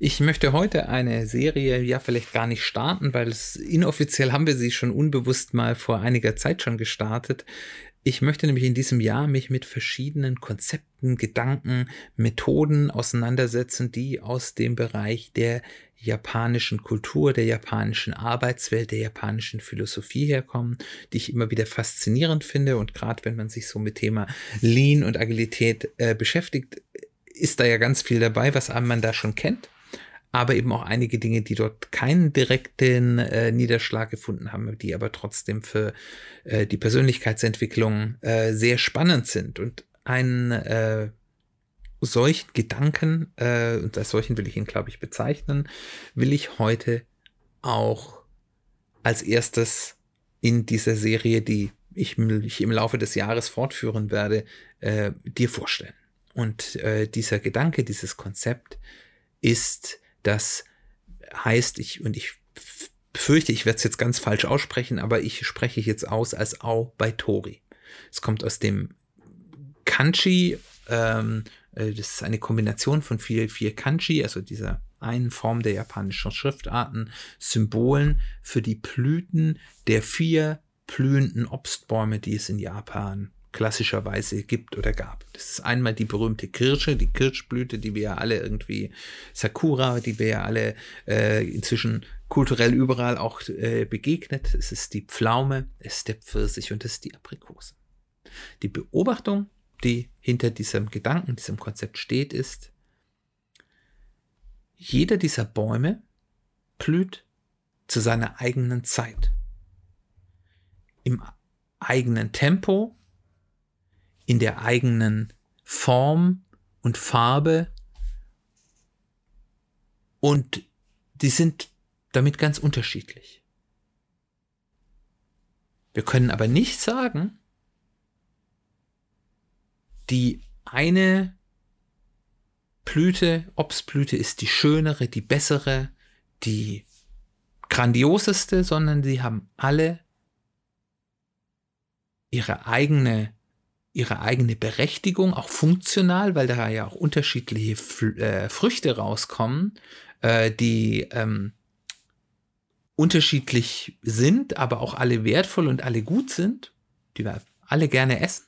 Ich möchte heute eine Serie ja vielleicht gar nicht starten, weil es inoffiziell haben wir sie schon unbewusst mal vor einiger Zeit schon gestartet. Ich möchte nämlich in diesem Jahr mich mit verschiedenen Konzepten, Gedanken, Methoden auseinandersetzen, die aus dem Bereich der japanischen Kultur, der japanischen Arbeitswelt, der japanischen Philosophie herkommen, die ich immer wieder faszinierend finde. Und gerade wenn man sich so mit Thema Lean und Agilität äh, beschäftigt, ist da ja ganz viel dabei, was man da schon kennt aber eben auch einige Dinge, die dort keinen direkten äh, Niederschlag gefunden haben, die aber trotzdem für äh, die Persönlichkeitsentwicklung äh, sehr spannend sind. Und einen äh, solchen Gedanken, äh, und als solchen will ich ihn, glaube ich, bezeichnen, will ich heute auch als erstes in dieser Serie, die ich, ich im Laufe des Jahres fortführen werde, äh, dir vorstellen. Und äh, dieser Gedanke, dieses Konzept ist das heißt, ich, und ich fürchte, ich werde es jetzt ganz falsch aussprechen, aber ich spreche jetzt aus als Ao bei Tori. Es kommt aus dem Kanji, ähm, äh, das ist eine Kombination von vier, vier Kanji, also dieser einen Form der japanischen Schriftarten, Symbolen für die Blüten der vier blühenden Obstbäume, die es in Japan klassischerweise gibt oder gab. Das ist einmal die berühmte Kirsche, die Kirschblüte, die wir ja alle irgendwie, Sakura, die wir ja alle äh, inzwischen kulturell überall auch äh, begegnet. Es ist die Pflaume, es ist der Pfirsich und es ist die Aprikose. Die Beobachtung, die hinter diesem Gedanken, diesem Konzept steht, ist, jeder dieser Bäume blüht zu seiner eigenen Zeit. Im eigenen Tempo, in der eigenen Form und Farbe und die sind damit ganz unterschiedlich. Wir können aber nicht sagen, die eine Blüte, Obstblüte ist die schönere, die bessere, die grandioseste, sondern sie haben alle ihre eigene ihre eigene Berechtigung, auch funktional, weil da ja auch unterschiedliche Fl äh, Früchte rauskommen, äh, die ähm, unterschiedlich sind, aber auch alle wertvoll und alle gut sind, die wir alle gerne essen.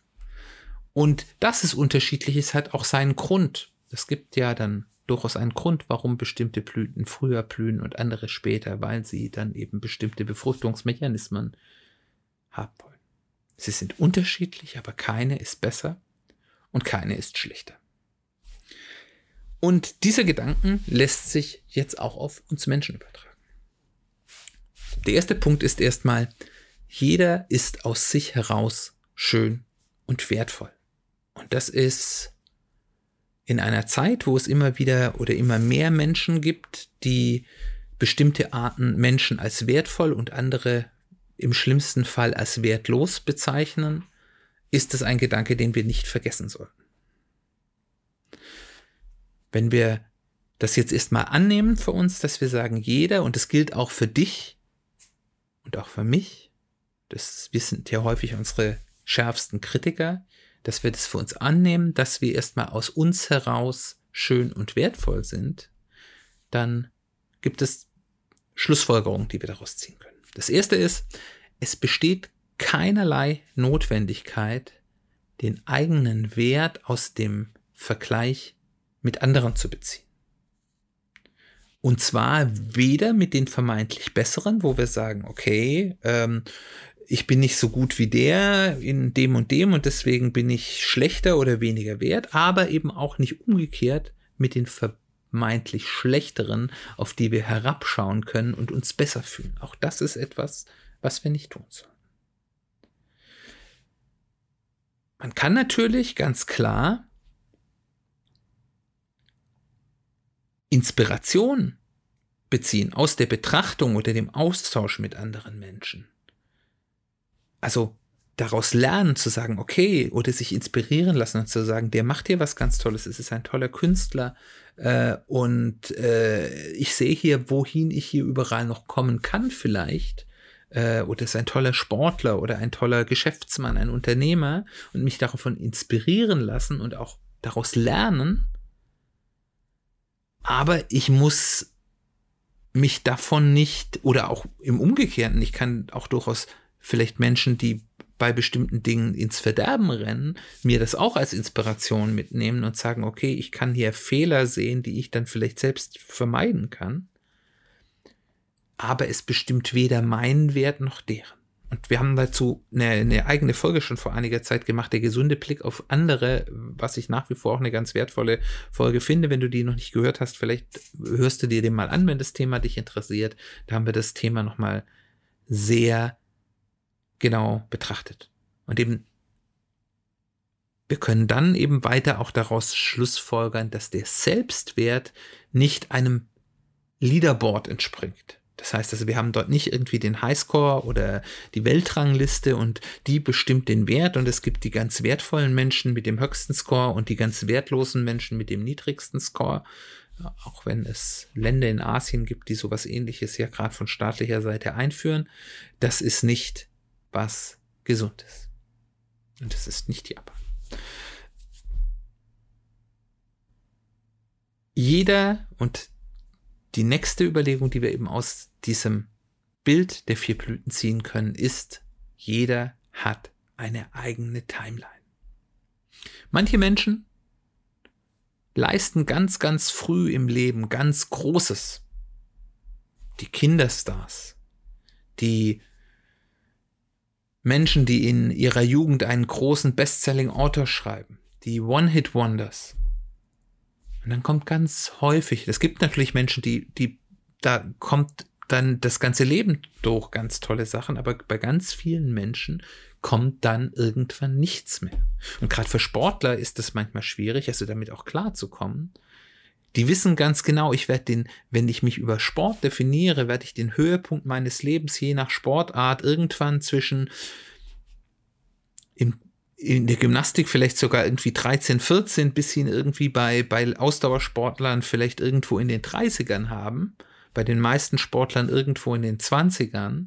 Und dass es unterschiedlich ist, hat auch seinen Grund. Es gibt ja dann durchaus einen Grund, warum bestimmte Blüten früher blühen und andere später, weil sie dann eben bestimmte Befruchtungsmechanismen haben wollen. Sie sind unterschiedlich, aber keine ist besser und keine ist schlechter. Und dieser Gedanken lässt sich jetzt auch auf uns Menschen übertragen. Der erste Punkt ist erstmal, jeder ist aus sich heraus schön und wertvoll. Und das ist in einer Zeit, wo es immer wieder oder immer mehr Menschen gibt, die bestimmte Arten Menschen als wertvoll und andere im schlimmsten Fall als wertlos bezeichnen, ist es ein Gedanke, den wir nicht vergessen sollten. Wenn wir das jetzt erstmal annehmen für uns, dass wir sagen, jeder, und das gilt auch für dich und auch für mich, das, wir sind ja häufig unsere schärfsten Kritiker, dass wir das für uns annehmen, dass wir erstmal aus uns heraus schön und wertvoll sind, dann gibt es Schlussfolgerungen, die wir daraus ziehen können. Das erste ist, es besteht keinerlei Notwendigkeit, den eigenen Wert aus dem Vergleich mit anderen zu beziehen. Und zwar weder mit den vermeintlich besseren, wo wir sagen, okay, ähm, ich bin nicht so gut wie der in dem und dem und deswegen bin ich schlechter oder weniger wert, aber eben auch nicht umgekehrt mit den vermeintlich schlechteren, auf die wir herabschauen können und uns besser fühlen. Auch das ist etwas, was wir nicht tun sollen. Man kann natürlich ganz klar Inspiration beziehen, aus der Betrachtung oder dem Austausch mit anderen Menschen. Also daraus lernen, zu sagen, okay, oder sich inspirieren lassen und zu sagen, der macht hier was ganz Tolles, es ist ein toller Künstler äh, und äh, ich sehe hier, wohin ich hier überall noch kommen kann vielleicht. Äh, oder ist ein toller Sportler oder ein toller Geschäftsmann, ein Unternehmer und mich davon inspirieren lassen und auch daraus lernen. Aber ich muss mich davon nicht, oder auch im Umgekehrten, ich kann auch durchaus vielleicht Menschen, die bei bestimmten Dingen ins Verderben rennen, mir das auch als Inspiration mitnehmen und sagen, okay, ich kann hier Fehler sehen, die ich dann vielleicht selbst vermeiden kann. Aber es bestimmt weder meinen Wert noch deren. Und wir haben dazu eine, eine, eigene Folge schon vor einiger Zeit gemacht, der gesunde Blick auf andere, was ich nach wie vor auch eine ganz wertvolle Folge finde. Wenn du die noch nicht gehört hast, vielleicht hörst du dir den mal an, wenn das Thema dich interessiert. Da haben wir das Thema nochmal sehr genau betrachtet. Und eben, wir können dann eben weiter auch daraus schlussfolgern, dass der Selbstwert nicht einem Leaderboard entspringt. Das heißt also, wir haben dort nicht irgendwie den Highscore oder die Weltrangliste und die bestimmt den Wert und es gibt die ganz wertvollen Menschen mit dem höchsten Score und die ganz wertlosen Menschen mit dem niedrigsten Score. Auch wenn es Länder in Asien gibt, die sowas ähnliches ja gerade von staatlicher Seite einführen. Das ist nicht was gesund ist. Und es ist nicht Japan. Jeder und die nächste Überlegung, die wir eben aus diesem Bild der vier Blüten ziehen können, ist, jeder hat eine eigene Timeline. Manche Menschen leisten ganz, ganz früh im Leben ganz Großes. Die Kinderstars, die Menschen, die in ihrer Jugend einen großen Bestselling-Autor schreiben, die One-Hit-Wonders. Und dann kommt ganz häufig, es gibt natürlich Menschen, die, die, da kommt dann das ganze Leben durch ganz tolle Sachen, aber bei ganz vielen Menschen kommt dann irgendwann nichts mehr. Und gerade für Sportler ist das manchmal schwierig, also damit auch klar zu kommen. Die wissen ganz genau, ich werde den, wenn ich mich über Sport definiere, werde ich den Höhepunkt meines Lebens je nach Sportart irgendwann zwischen im, in der Gymnastik vielleicht sogar irgendwie 13, 14 bis hin irgendwie bei, bei Ausdauersportlern vielleicht irgendwo in den 30ern haben, bei den meisten Sportlern irgendwo in den 20ern.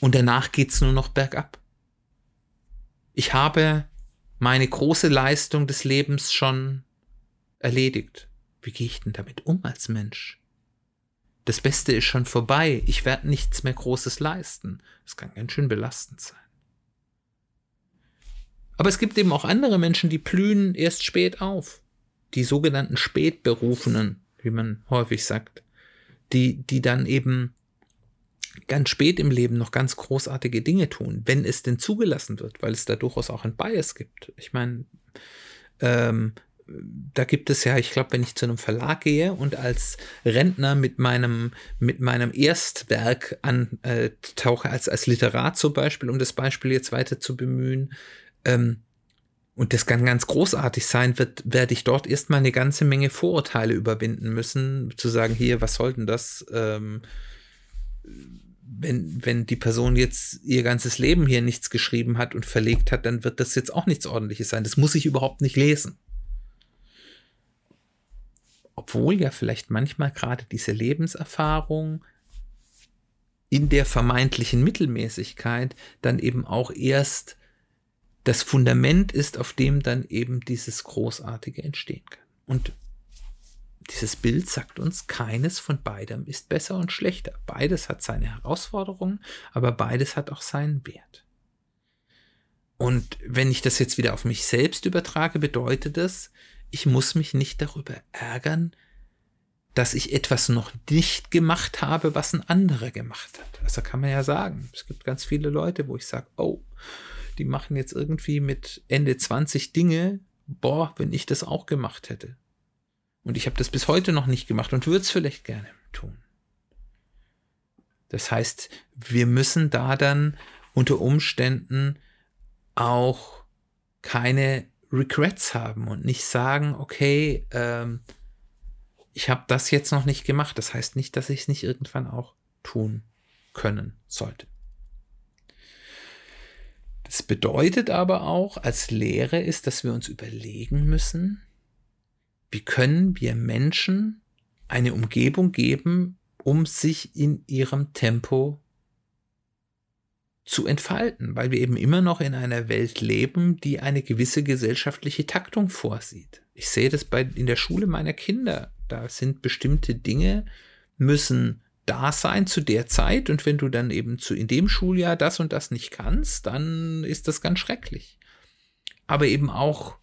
Und danach geht es nur noch bergab. Ich habe meine große Leistung des Lebens schon erledigt. Wie gehe ich denn damit um als Mensch? Das Beste ist schon vorbei. Ich werde nichts mehr Großes leisten. Das kann ganz schön belastend sein. Aber es gibt eben auch andere Menschen, die blühen erst spät auf. Die sogenannten Spätberufenen, wie man häufig sagt. Die, die dann eben ganz spät im Leben noch ganz großartige Dinge tun, wenn es denn zugelassen wird, weil es da durchaus auch ein Bias gibt. Ich meine, ähm, da gibt es ja, ich glaube, wenn ich zu einem Verlag gehe und als Rentner mit meinem, mit meinem Erstwerk antauche, äh, als, als Literat zum Beispiel, um das Beispiel jetzt weiter zu bemühen, ähm, und das kann ganz großartig sein, wird, werde ich dort erstmal eine ganze Menge Vorurteile überwinden müssen, zu sagen, hier, was soll denn das? Ähm, wenn, wenn die Person jetzt ihr ganzes Leben hier nichts geschrieben hat und verlegt hat, dann wird das jetzt auch nichts ordentliches sein. Das muss ich überhaupt nicht lesen obwohl ja vielleicht manchmal gerade diese Lebenserfahrung in der vermeintlichen Mittelmäßigkeit dann eben auch erst das Fundament ist, auf dem dann eben dieses Großartige entstehen kann. Und dieses Bild sagt uns, keines von beidem ist besser und schlechter. Beides hat seine Herausforderungen, aber beides hat auch seinen Wert. Und wenn ich das jetzt wieder auf mich selbst übertrage, bedeutet das, ich muss mich nicht darüber ärgern, dass ich etwas noch nicht gemacht habe, was ein anderer gemacht hat. Also kann man ja sagen, es gibt ganz viele Leute, wo ich sage, oh, die machen jetzt irgendwie mit Ende 20 Dinge, boah, wenn ich das auch gemacht hätte. Und ich habe das bis heute noch nicht gemacht und würde es vielleicht gerne tun. Das heißt, wir müssen da dann unter Umständen auch keine Regrets haben und nicht sagen, okay, ähm, ich habe das jetzt noch nicht gemacht. Das heißt nicht, dass ich es nicht irgendwann auch tun können sollte. Das bedeutet aber auch, als Lehre ist, dass wir uns überlegen müssen, wie können wir Menschen eine Umgebung geben, um sich in ihrem Tempo zu entfalten, weil wir eben immer noch in einer Welt leben, die eine gewisse gesellschaftliche Taktung vorsieht. Ich sehe das bei, in der Schule meiner Kinder. Da sind bestimmte Dinge, müssen da sein zu der Zeit und wenn du dann eben zu in dem Schuljahr das und das nicht kannst, dann ist das ganz schrecklich. Aber eben auch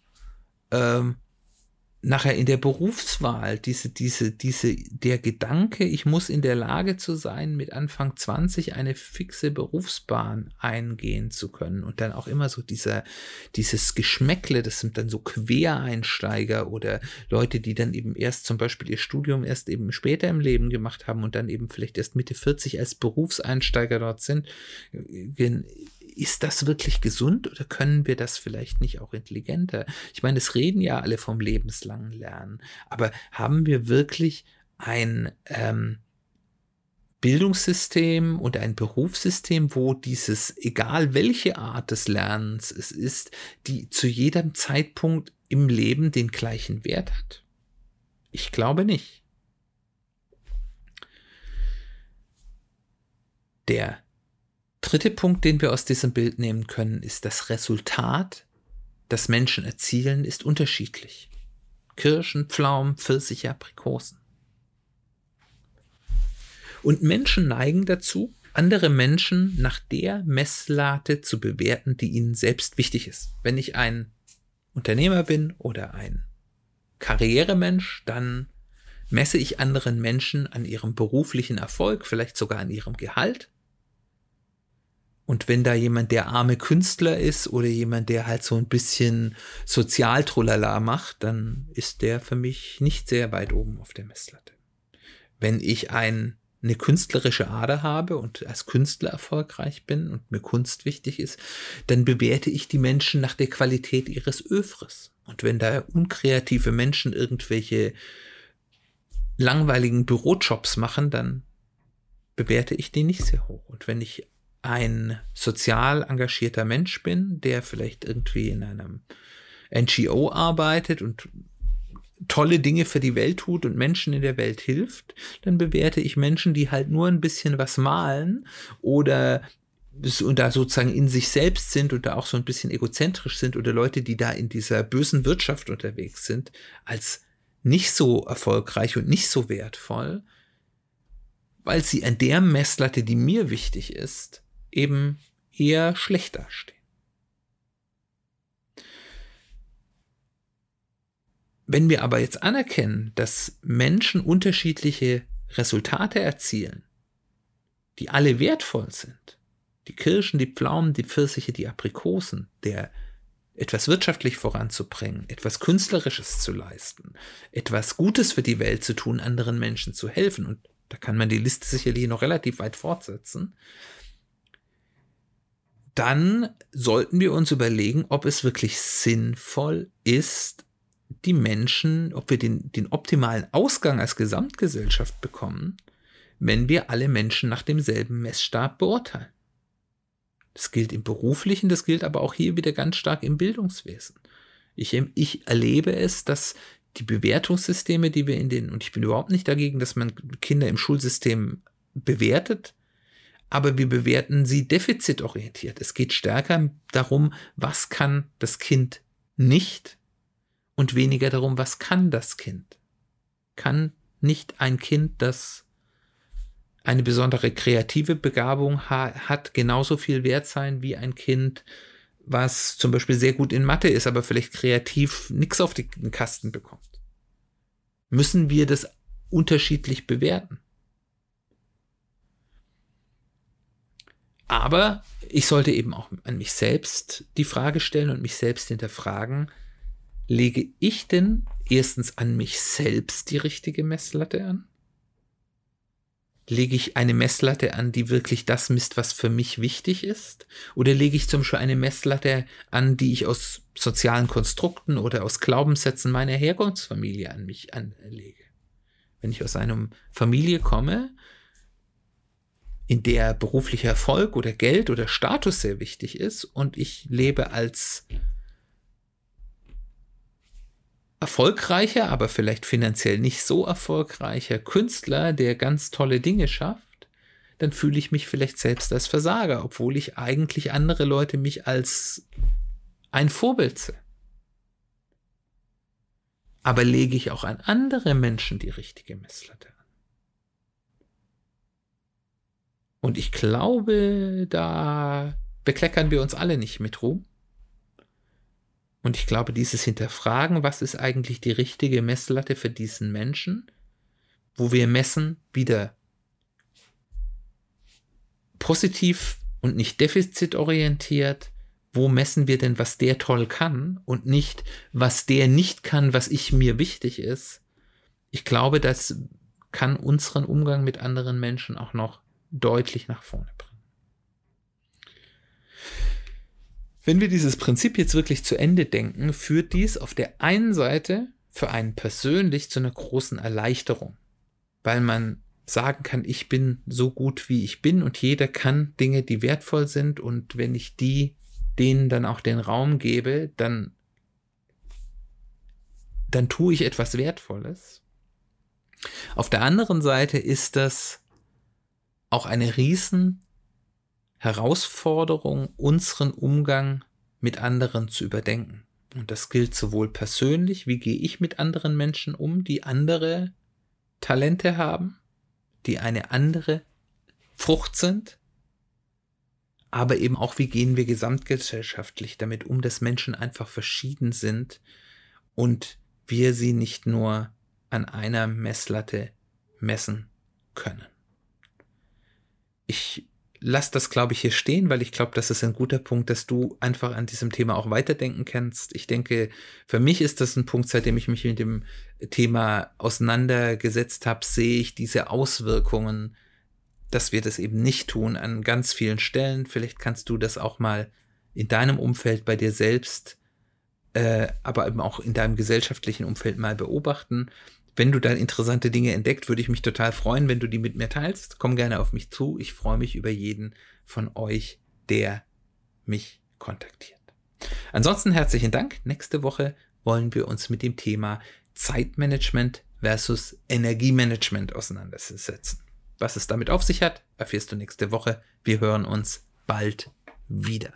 ähm, nachher in der Berufswahl, diese, diese, diese, der Gedanke, ich muss in der Lage zu sein, mit Anfang 20 eine fixe Berufsbahn eingehen zu können und dann auch immer so dieser, dieses Geschmäckle, das sind dann so Quereinsteiger oder Leute, die dann eben erst zum Beispiel ihr Studium erst eben später im Leben gemacht haben und dann eben vielleicht erst Mitte 40 als Berufseinsteiger dort sind ist das wirklich gesund oder können wir das vielleicht nicht auch intelligenter? Ich meine, es reden ja alle vom lebenslangen Lernen, aber haben wir wirklich ein ähm, Bildungssystem und ein Berufssystem, wo dieses, egal welche Art des Lernens es ist, die zu jedem Zeitpunkt im Leben den gleichen Wert hat? Ich glaube nicht. Der dritte Punkt, den wir aus diesem Bild nehmen können, ist das Resultat, das Menschen erzielen, ist unterschiedlich. Kirschen, Pflaumen, Pfirsiche, Aprikosen. Und Menschen neigen dazu, andere Menschen nach der Messlatte zu bewerten, die ihnen selbst wichtig ist. Wenn ich ein Unternehmer bin oder ein Karrieremensch, dann messe ich anderen Menschen an ihrem beruflichen Erfolg, vielleicht sogar an ihrem Gehalt und wenn da jemand der arme Künstler ist oder jemand, der halt so ein bisschen Sozialtrullala macht, dann ist der für mich nicht sehr weit oben auf der Messlatte. Wenn ich ein, eine künstlerische Ader habe und als Künstler erfolgreich bin und mir Kunst wichtig ist, dann bewerte ich die Menschen nach der Qualität ihres Övres. Und wenn da unkreative Menschen irgendwelche langweiligen Bürojobs machen, dann bewerte ich die nicht sehr hoch. Und wenn ich ein sozial engagierter Mensch bin, der vielleicht irgendwie in einem NGO arbeitet und tolle Dinge für die Welt tut und Menschen in der Welt hilft, dann bewerte ich Menschen, die halt nur ein bisschen was malen oder und da sozusagen in sich selbst sind und da auch so ein bisschen egozentrisch sind oder Leute, die da in dieser bösen Wirtschaft unterwegs sind, als nicht so erfolgreich und nicht so wertvoll, weil sie an der Messlatte, die mir wichtig ist, eben eher schlecht dastehen. Wenn wir aber jetzt anerkennen, dass Menschen unterschiedliche Resultate erzielen, die alle wertvoll sind, die Kirschen, die Pflaumen, die Pfirsiche, die Aprikosen, der etwas wirtschaftlich voranzubringen, etwas Künstlerisches zu leisten, etwas Gutes für die Welt zu tun, anderen Menschen zu helfen, und da kann man die Liste sicherlich noch relativ weit fortsetzen, dann sollten wir uns überlegen, ob es wirklich sinnvoll ist, die Menschen, ob wir den, den optimalen Ausgang als Gesamtgesellschaft bekommen, wenn wir alle Menschen nach demselben Messstab beurteilen. Das gilt im beruflichen, das gilt aber auch hier wieder ganz stark im Bildungswesen. Ich, ich erlebe es, dass die Bewertungssysteme, die wir in den, und ich bin überhaupt nicht dagegen, dass man Kinder im Schulsystem bewertet, aber wir bewerten sie defizitorientiert. Es geht stärker darum, was kann das Kind nicht und weniger darum, was kann das Kind. Kann nicht ein Kind, das eine besondere kreative Begabung ha hat, genauso viel wert sein wie ein Kind, was zum Beispiel sehr gut in Mathe ist, aber vielleicht kreativ nichts auf den Kasten bekommt. Müssen wir das unterschiedlich bewerten? Aber ich sollte eben auch an mich selbst die Frage stellen und mich selbst hinterfragen, lege ich denn erstens an mich selbst die richtige Messlatte an? Lege ich eine Messlatte an, die wirklich das misst, was für mich wichtig ist? Oder lege ich zum Beispiel eine Messlatte an, die ich aus sozialen Konstrukten oder aus Glaubenssätzen meiner Herkunftsfamilie an mich anlege? wenn ich aus einer Familie komme, in der beruflicher Erfolg oder Geld oder Status sehr wichtig ist und ich lebe als erfolgreicher, aber vielleicht finanziell nicht so erfolgreicher Künstler, der ganz tolle Dinge schafft, dann fühle ich mich vielleicht selbst als Versager, obwohl ich eigentlich andere Leute mich als ein Vorbild sehe. Aber lege ich auch an andere Menschen die richtige Messlatte an? Und ich glaube, da bekleckern wir uns alle nicht mit Ruhm. Und ich glaube, dieses Hinterfragen, was ist eigentlich die richtige Messlatte für diesen Menschen, wo wir messen, wieder positiv und nicht defizitorientiert, wo messen wir denn, was der toll kann und nicht, was der nicht kann, was ich mir wichtig ist. Ich glaube, das kann unseren Umgang mit anderen Menschen auch noch deutlich nach vorne bringen. Wenn wir dieses Prinzip jetzt wirklich zu Ende denken, führt dies auf der einen Seite für einen persönlich zu einer großen Erleichterung, weil man sagen kann, ich bin so gut wie ich bin und jeder kann Dinge, die wertvoll sind und wenn ich die denen dann auch den Raum gebe, dann dann tue ich etwas Wertvolles. Auf der anderen Seite ist das auch eine riesen Herausforderung, unseren Umgang mit anderen zu überdenken. Und das gilt sowohl persönlich, wie gehe ich mit anderen Menschen um, die andere Talente haben, die eine andere Frucht sind, aber eben auch, wie gehen wir gesamtgesellschaftlich damit um, dass Menschen einfach verschieden sind und wir sie nicht nur an einer Messlatte messen können. Ich lass das, glaube ich, hier stehen, weil ich glaube, das ist ein guter Punkt, dass du einfach an diesem Thema auch weiterdenken kannst. Ich denke, für mich ist das ein Punkt, seitdem ich mich mit dem Thema auseinandergesetzt habe, sehe ich diese Auswirkungen, dass wir das eben nicht tun an ganz vielen Stellen. Vielleicht kannst du das auch mal in deinem Umfeld bei dir selbst, äh, aber eben auch in deinem gesellschaftlichen Umfeld mal beobachten wenn du da interessante Dinge entdeckt, würde ich mich total freuen, wenn du die mit mir teilst. Komm gerne auf mich zu. Ich freue mich über jeden von euch, der mich kontaktiert. Ansonsten herzlichen Dank. Nächste Woche wollen wir uns mit dem Thema Zeitmanagement versus Energiemanagement auseinandersetzen. Was es damit auf sich hat, erfährst du nächste Woche. Wir hören uns bald wieder.